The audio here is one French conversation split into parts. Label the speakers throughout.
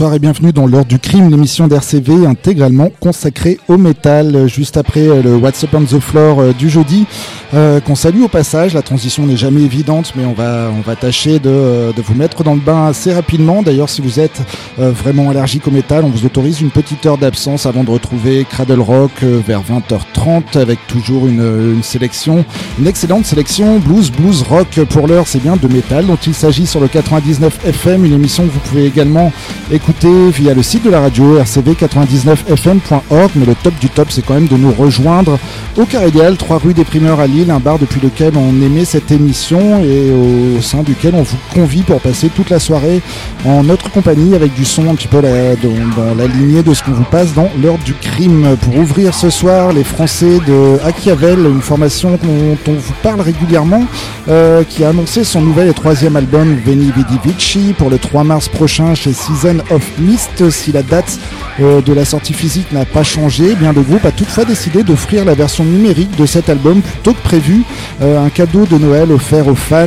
Speaker 1: Bonsoir et bienvenue dans l'heure du crime, l'émission d'RCV intégralement consacrée au métal. Juste après euh, le What's Up on the Floor euh, du jeudi, euh, qu'on salue au passage. La transition n'est jamais évidente, mais on va, on va tâcher de, de vous mettre dans le bain assez rapidement. D'ailleurs, si vous êtes vraiment allergique au métal, on vous autorise une petite heure d'absence avant de retrouver Cradle Rock vers 20h30 avec toujours une, une sélection, une excellente sélection blues, blues, rock. Pour l'heure, c'est bien de métal dont il s'agit sur le 99 FM, une émission que vous pouvez également écouter via le site de la radio rcv99fm.org. Mais le top du top, c'est quand même de nous rejoindre au Carédial, 3 rue des Primeurs à Lille un bar depuis lequel on aimait cette émission et au sein duquel on vous convie pour passer toute la soirée en notre compagnie avec du son un petit peu dans, la lignée de ce qu'on vous passe dans l'heure du crime. Pour ouvrir ce soir, les Français de Achiavel, une formation dont on vous parle régulièrement, euh, qui a annoncé son nouvel et troisième album Veni Vidi Vici pour le 3 mars prochain chez Season of Mist. Si la date euh, de la sortie physique n'a pas changé, eh bien le groupe a toutefois décidé d'offrir la version numérique de cet album plutôt que prévu. Euh, un cadeau de Noël offert aux fans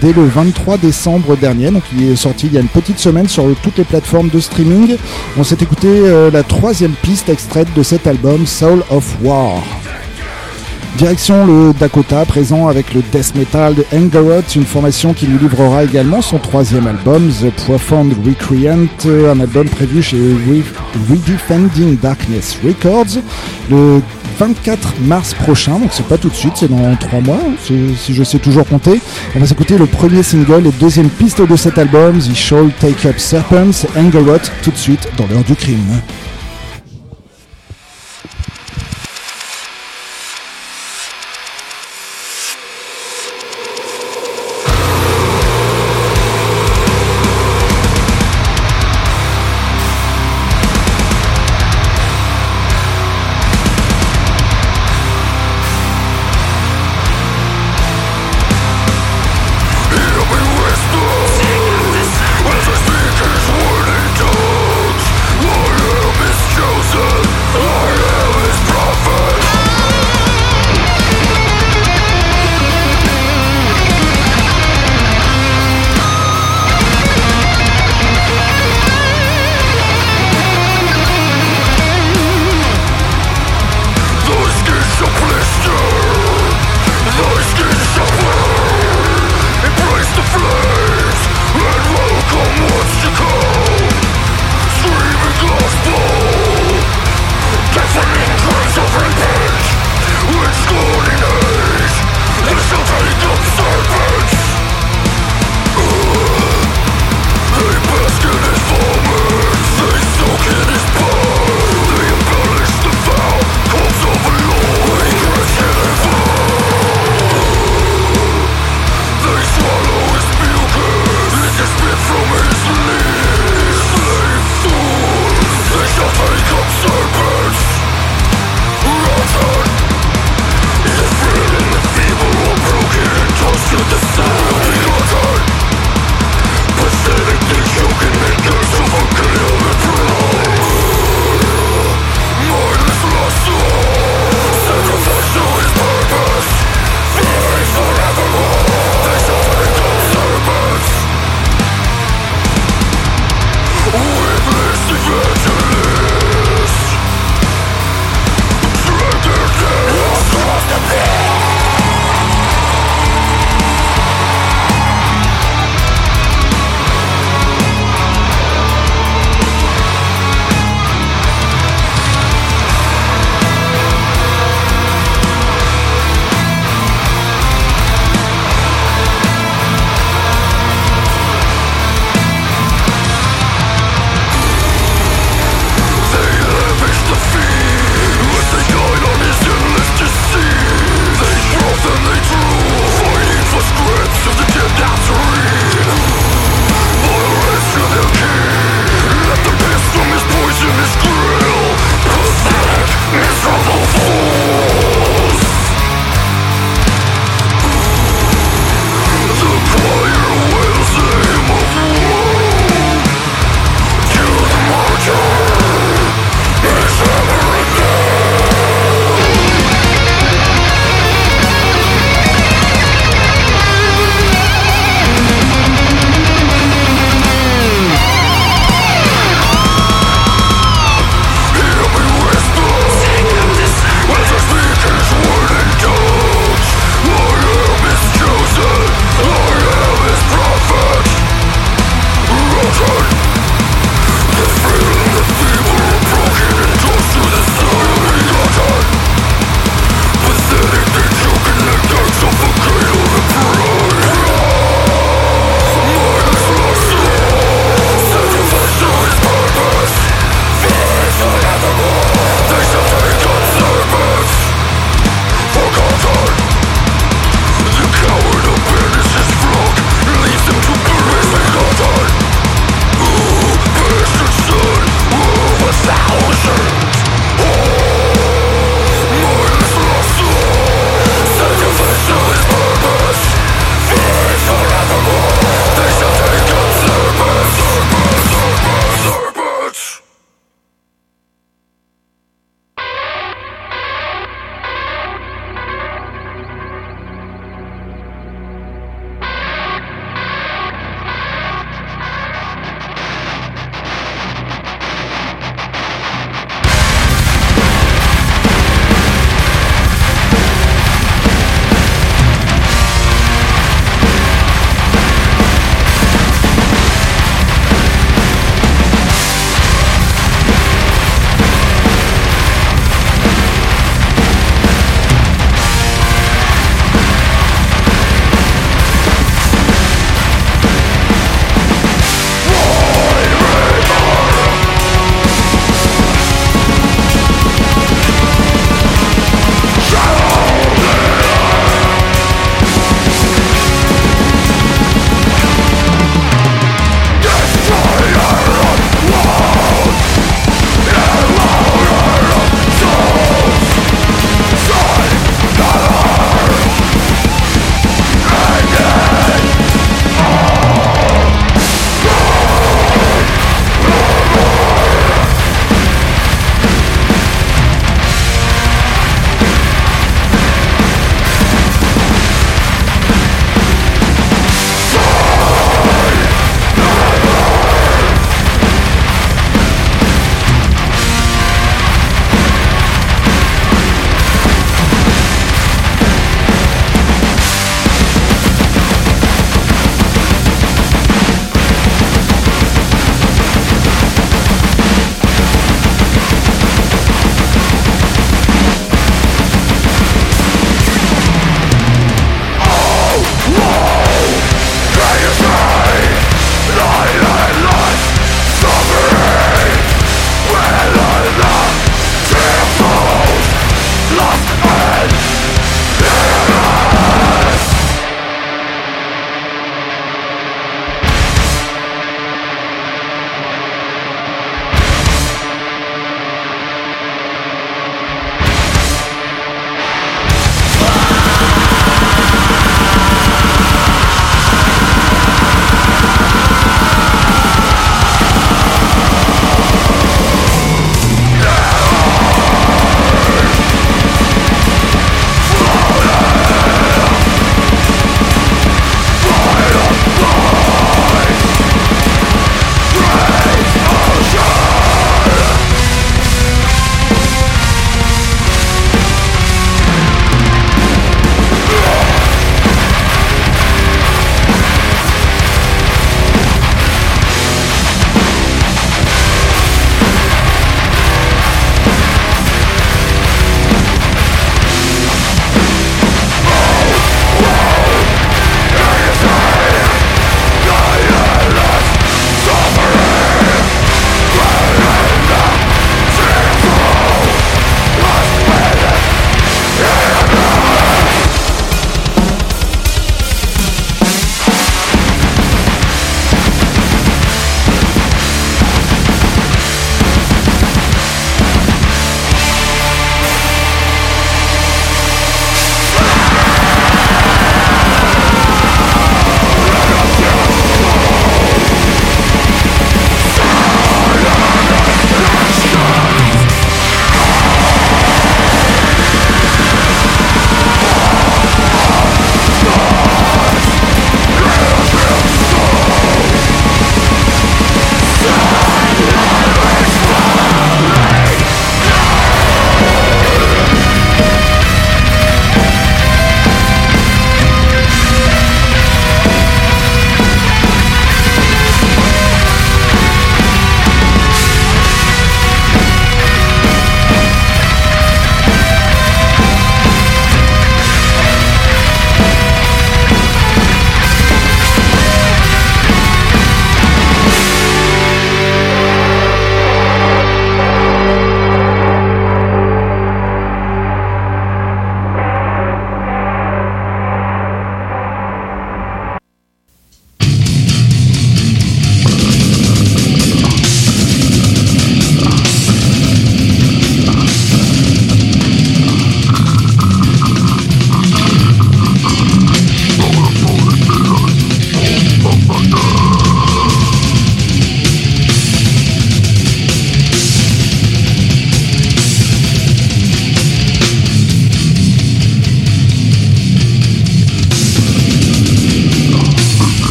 Speaker 1: dès le 23 décembre dernier. Donc il est sorti il y a une petite semaine sur toutes les plateformes de streaming. On s'est écouté la troisième piste extraite de cet album, Soul of War. Direction le Dakota, présent avec le death metal de Angeroth, une formation qui nous livrera également son troisième album, The Profound Recreant, un album prévu chez Redefending Darkness Records le 24 mars prochain, donc c'est pas tout de suite, c'est dans trois mois, si je sais toujours compter. On va s'écouter le premier single et deuxième piste de cet album, The Show Take Up Serpents, Angeroth, tout de suite dans l'heure du crime.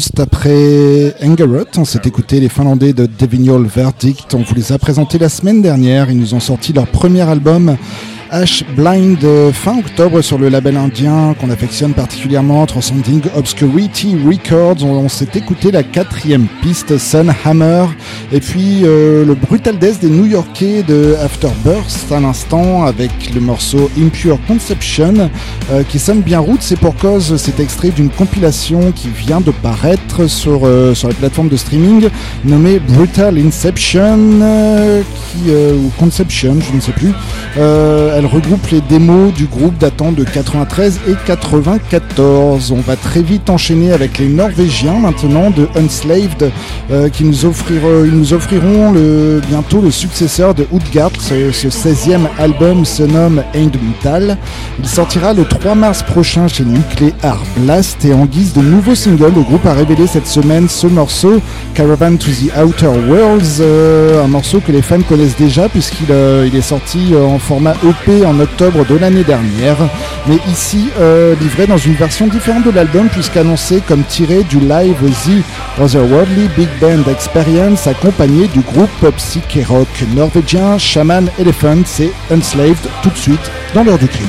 Speaker 1: Juste après Engerot, on s'est écouté les Finlandais de Deviniol Verdict. On vous les a présentés la semaine dernière. Ils nous ont sorti leur premier album Ash Blind euh, fin octobre sur le label indien qu'on affectionne particulièrement, Transcending Obscurity Records. On, s'est écouté la quatrième piste, Sun Hammer, et puis euh, le Brutal Death des New Yorkais de Afterburst à l'instant avec le morceau Impure Conception euh, qui sonne bien route. C'est pour cause c'est extrait d'une compilation qui vient de paraître sur, sur la plateforme de streaming nommée Brutal Inception ou Conception, je ne sais plus elle regroupe les démos du groupe datant de 93 et 94. On va très vite enchaîner avec les Norvégiens maintenant de Unslaved euh, qui nous, offriront, ils nous offriront le, bientôt le successeur de Utgard. Ce, 16e album se nomme Metal. Il sortira le 3 mars prochain chez Nuclear Blast et en guise de nouveau single, le groupe a révélé cette semaine ce morceau Caravan to the Outer Worlds, euh, un morceau que les fans connaissent déjà puisqu'il euh, il est sorti en format EP en octobre de l'année dernière, mais ici euh, livré dans une version différente de l'album puisqu'annoncé comme tiré du live The Otherworldly Big Band Experience accompagné du groupe psyché rock norvégien Shaman Elephant et Unslaved tout de suite dans l'heure du crime.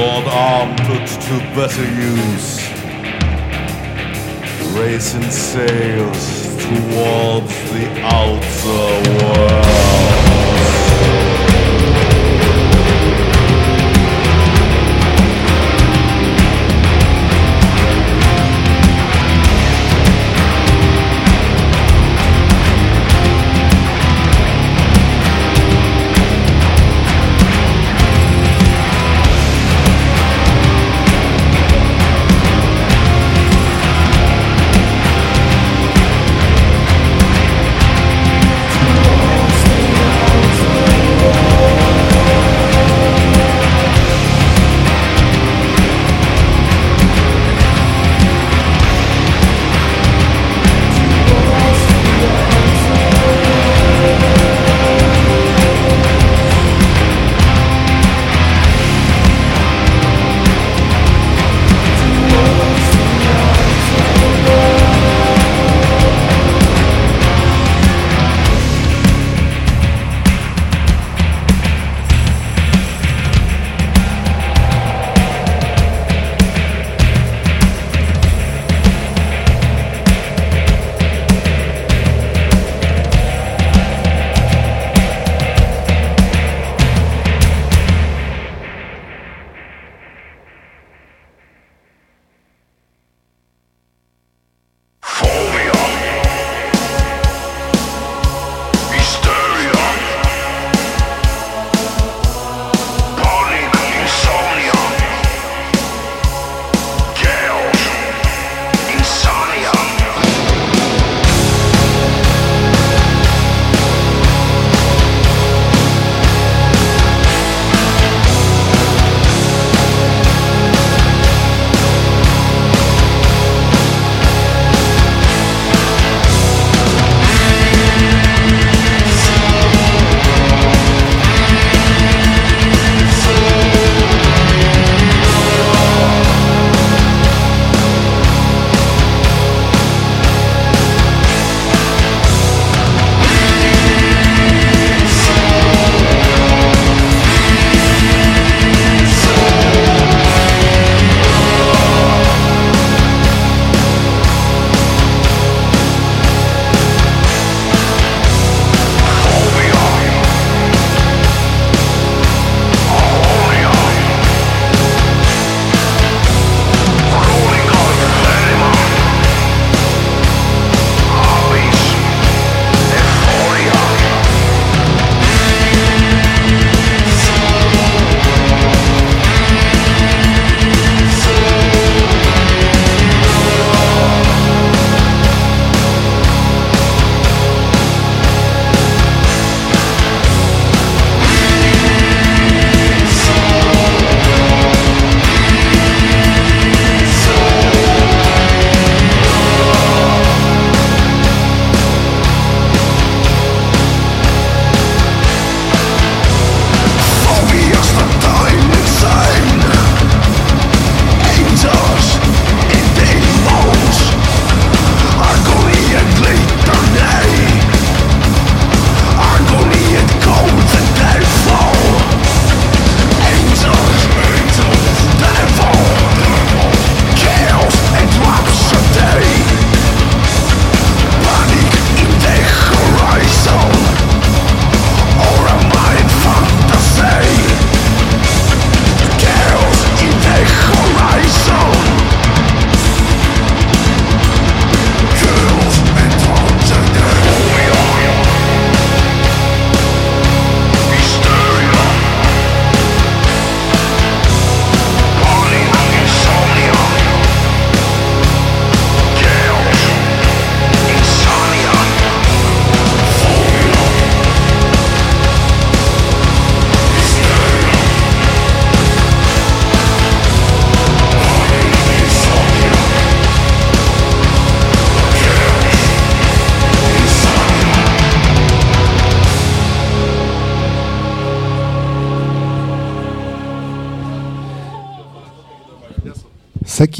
Speaker 2: Sword arm put to better use, racing sails towards the outer world.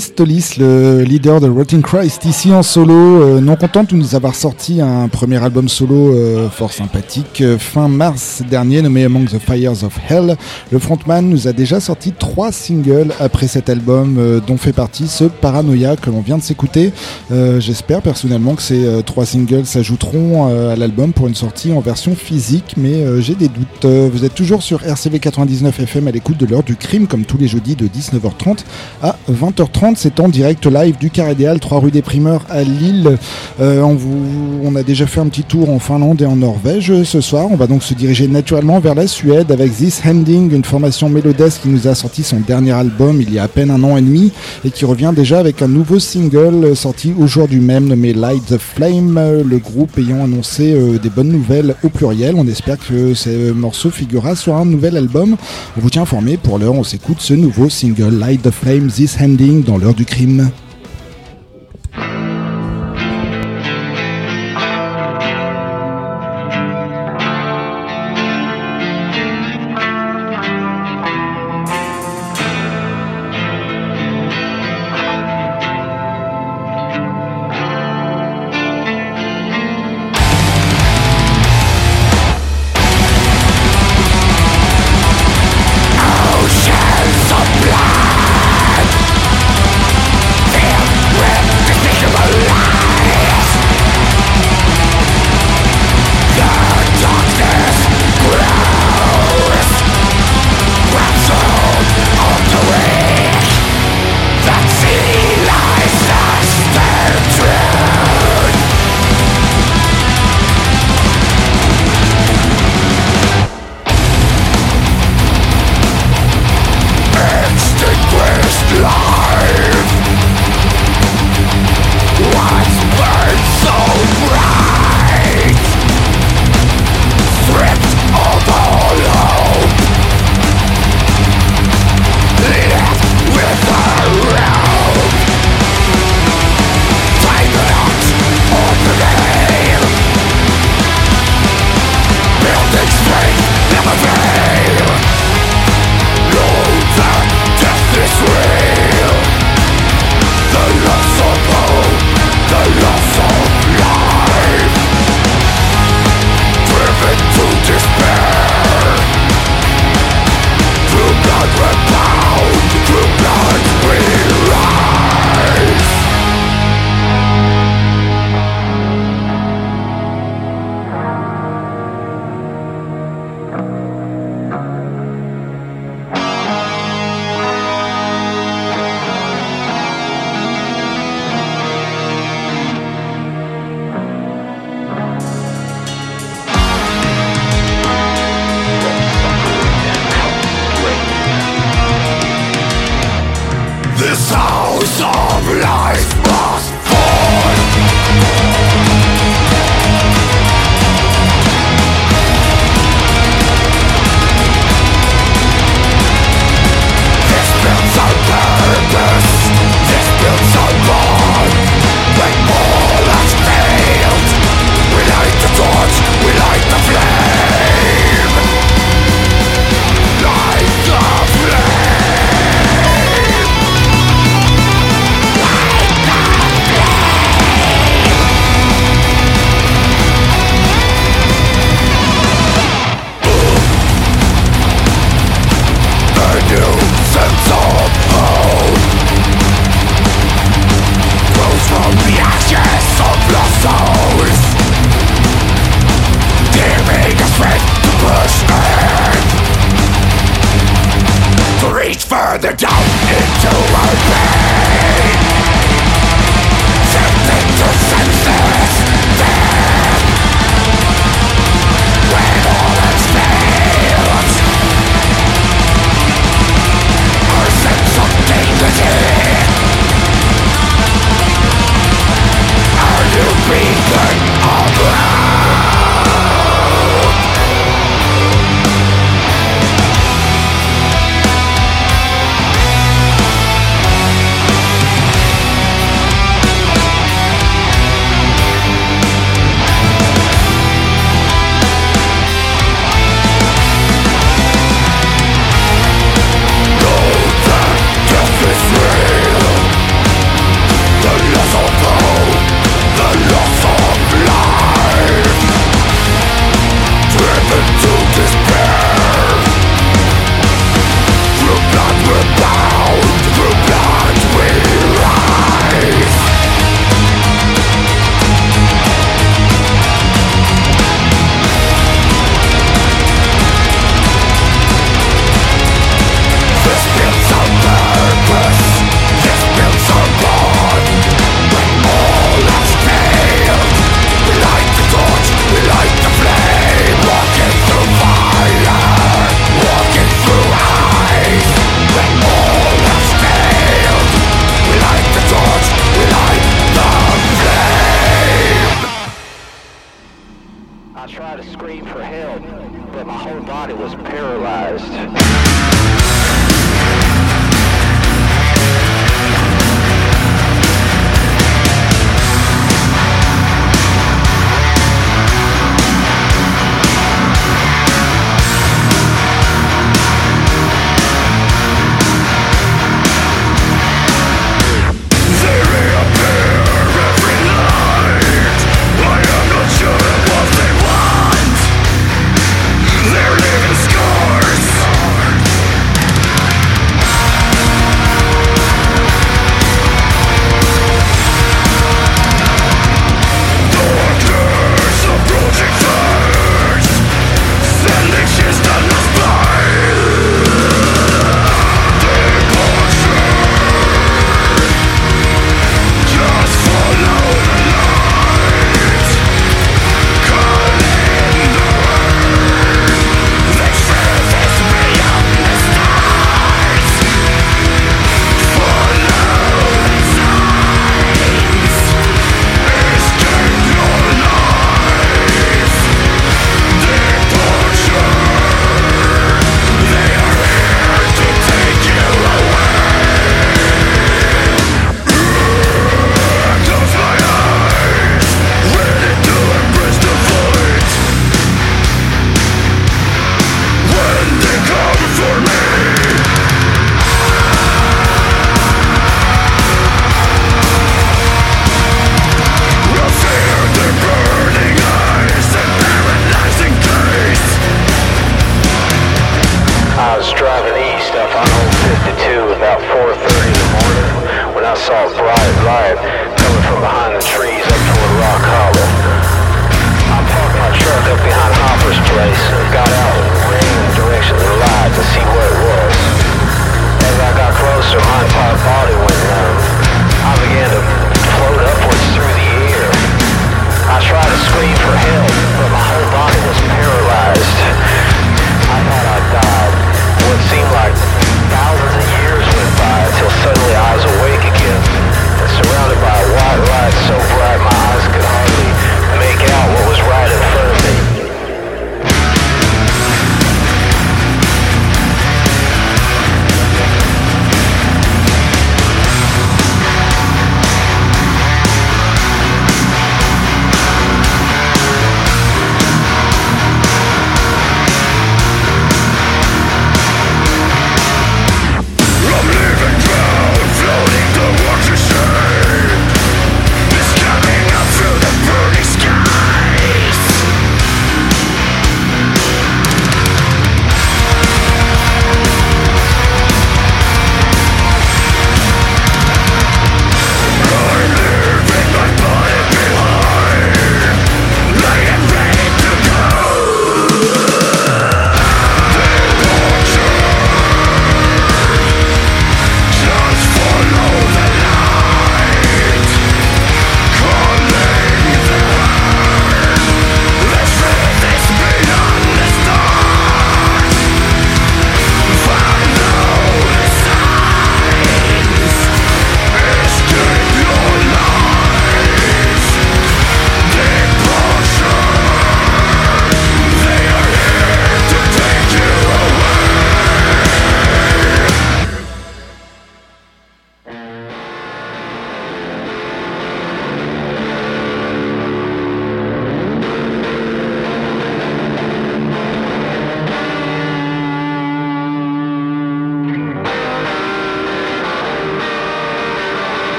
Speaker 3: Stolis, le leader de Rotting Christ, ici en solo, euh, non content de nous avoir sorti un premier album solo euh, fort sympathique euh, fin mars dernier nommé Among the Fires of Hell. Le frontman nous a déjà sorti trois singles après cet album dont fait partie ce Paranoia que l'on vient de s'écouter. J'espère personnellement que ces trois singles s'ajouteront à l'album pour une sortie en version physique, mais j'ai des doutes. vous êtes toujours sur RCV 99 FM à l'écoute de l'heure du crime comme tous les jeudis de 19h30 à 20 20h30, c'est en direct live du Carré des 3 rue des Primeurs à Lille. Euh, on, a déjà fait un petit tour en Finlande et en Norvège ce soir. On va donc se diriger naturellement vers la Suède avec This Handing, une formation mélodesque qui nous a sorti son dernier album il y a à peine un an et demi et qui revient déjà avec un nouveau single sorti aujourd'hui même nommé Light the Flame, le groupe ayant annoncé euh, des bonnes nouvelles au pluriel. On espère que ce morceau figurera sur un nouvel album. On vous tient informé. Pour l'heure, on s'écoute ce nouveau single Light the Flame, This Handing dans l'heure du crime.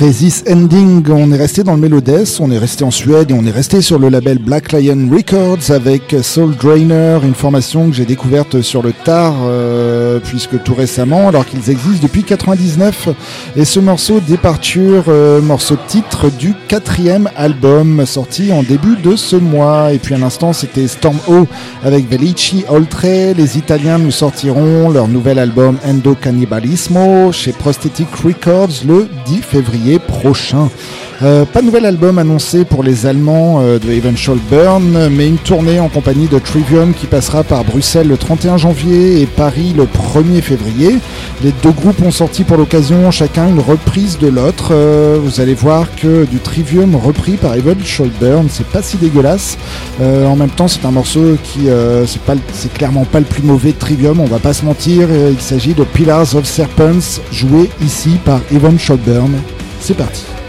Speaker 1: Après Ending, on est resté dans le Mélodès, on est resté en Suède et on est resté sur le label Black Lion Records avec Soul Drainer, une formation que j'ai découverte sur le tard, euh, puisque tout récemment, alors qu'ils existent depuis 99. Et ce morceau Départure, euh, morceau titre du quatrième album sorti en début de ce mois. Et puis à l'instant, c'était Storm O avec Velici Oltre. Les Italiens nous sortiront leur nouvel album Endo Cannibalismo chez Prosthetic Records le 10 février prochain. Euh, pas de nouvel album annoncé pour les Allemands euh, de Eventual Burn, mais une tournée en compagnie de Trivium qui passera par Bruxelles le 31 janvier et Paris le 1er février. Les deux groupes ont sorti pour l'occasion chacun une reprise de l'autre. Euh, vous allez voir que du Trivium repris par Eventual Burn, c'est pas si dégueulasse. En même temps, c'est un morceau qui c'est c'est clairement pas le plus mauvais de Trivium, on va pas se mentir. Il s'agit de Pillars of Serpents, joué ici par Eventual Burn. C'est parti.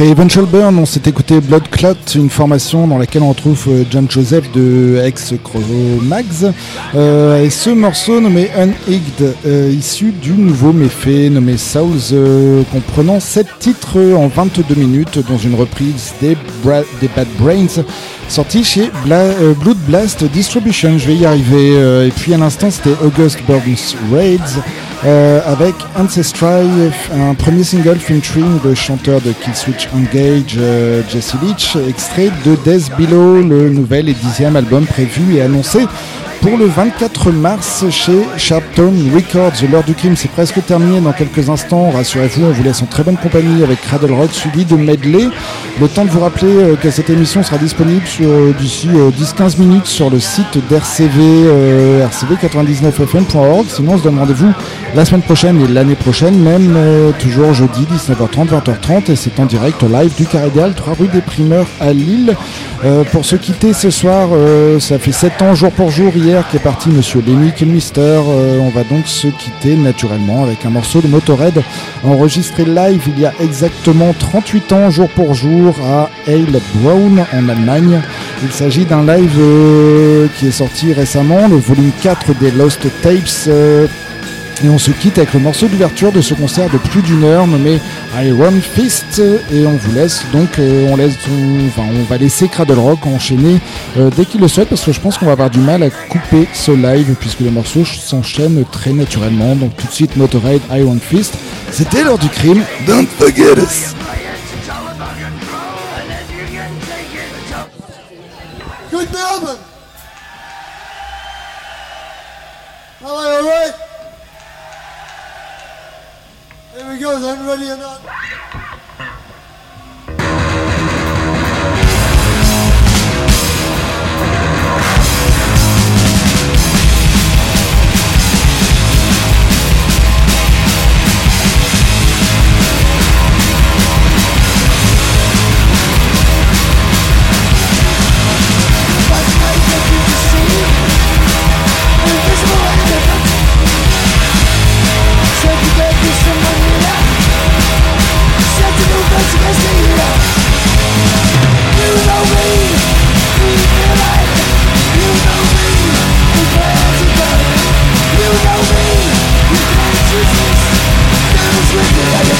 Speaker 1: Après Eventual Burn, on s'est écouté Blood Clot, une formation dans laquelle on retrouve euh, John Joseph de ex Mags. Euh, et ce morceau nommé Unhigged, euh, issu du nouveau méfait nommé Souls, comprenant 7 titres en 22 minutes, dans une reprise des, Bad Brains sorti chez Blood Blast Distribution. Je vais y arriver. et puis à l'instant, c'était August Burns Raids. Euh, avec Ancestry, un premier single featuring le chanteur de Killswitch Engage, euh, Jesse Leach, extrait de Death Below, le nouvel et dixième album prévu et annoncé pour le 24 mars chez Sharptone Records. L'heure du crime, c'est presque terminé dans quelques instants. Rassurez-vous, on vous laisse en très bonne compagnie avec Cradle Rock suivi de Medley. Le temps de vous rappeler euh, que cette émission sera disponible euh, d'ici 10-15 euh, minutes sur le site d'RCV, rcv99fm.org. Sinon, on se donne rendez-vous la semaine prochaine et l'année prochaine, même toujours jeudi 19h30, 20h30. Et c'est en direct live du Carédial, 3 rue des Primeurs à Lille. pour se quitter ce soir, ça fait 7 ans jour pour jour qui est parti Monsieur Lenny Kilmister. Euh, on va donc se quitter naturellement avec un morceau de Motorhead enregistré live il y a exactement 38 ans jour pour jour à Brown en Allemagne. Il s'agit d'un live euh, qui est sorti récemment, le volume 4 des Lost Tapes. Euh, et on se quitte avec le morceau d'ouverture de ce concert de plus d'une heure nommé Iron Fist. Et on vous laisse donc, euh, on, laisse, enfin, on va laisser Cradle Rock enchaîner euh, dès qu'il le souhaite parce que je pense qu'on va avoir du mal à couper ce live puisque les morceaux s'enchaînent très naturellement. Donc tout de suite Motorhead Iron Fist. C'était l'heure du crime. Don't forget us. Good Here we goes, I'm ready or not.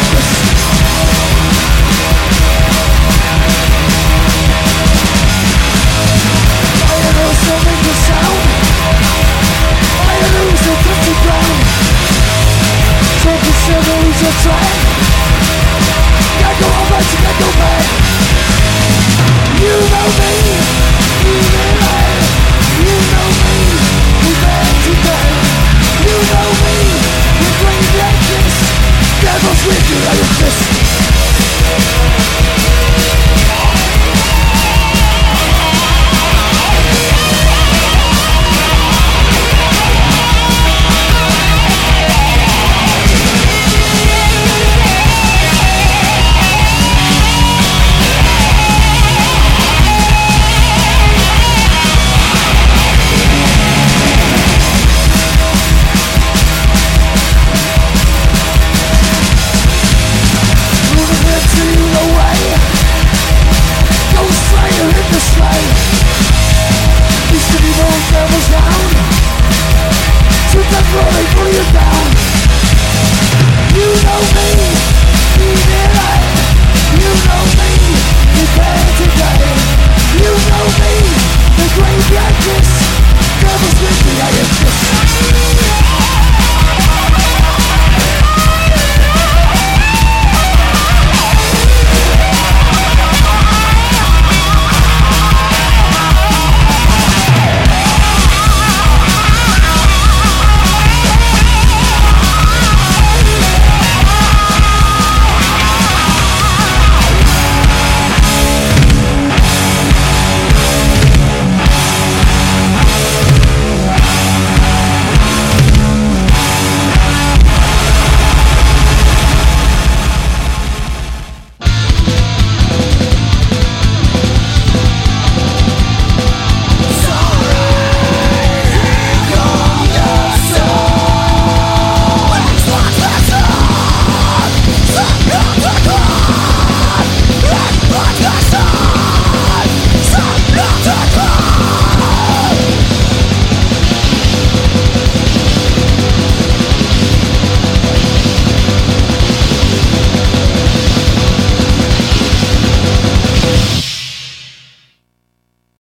Speaker 1: Just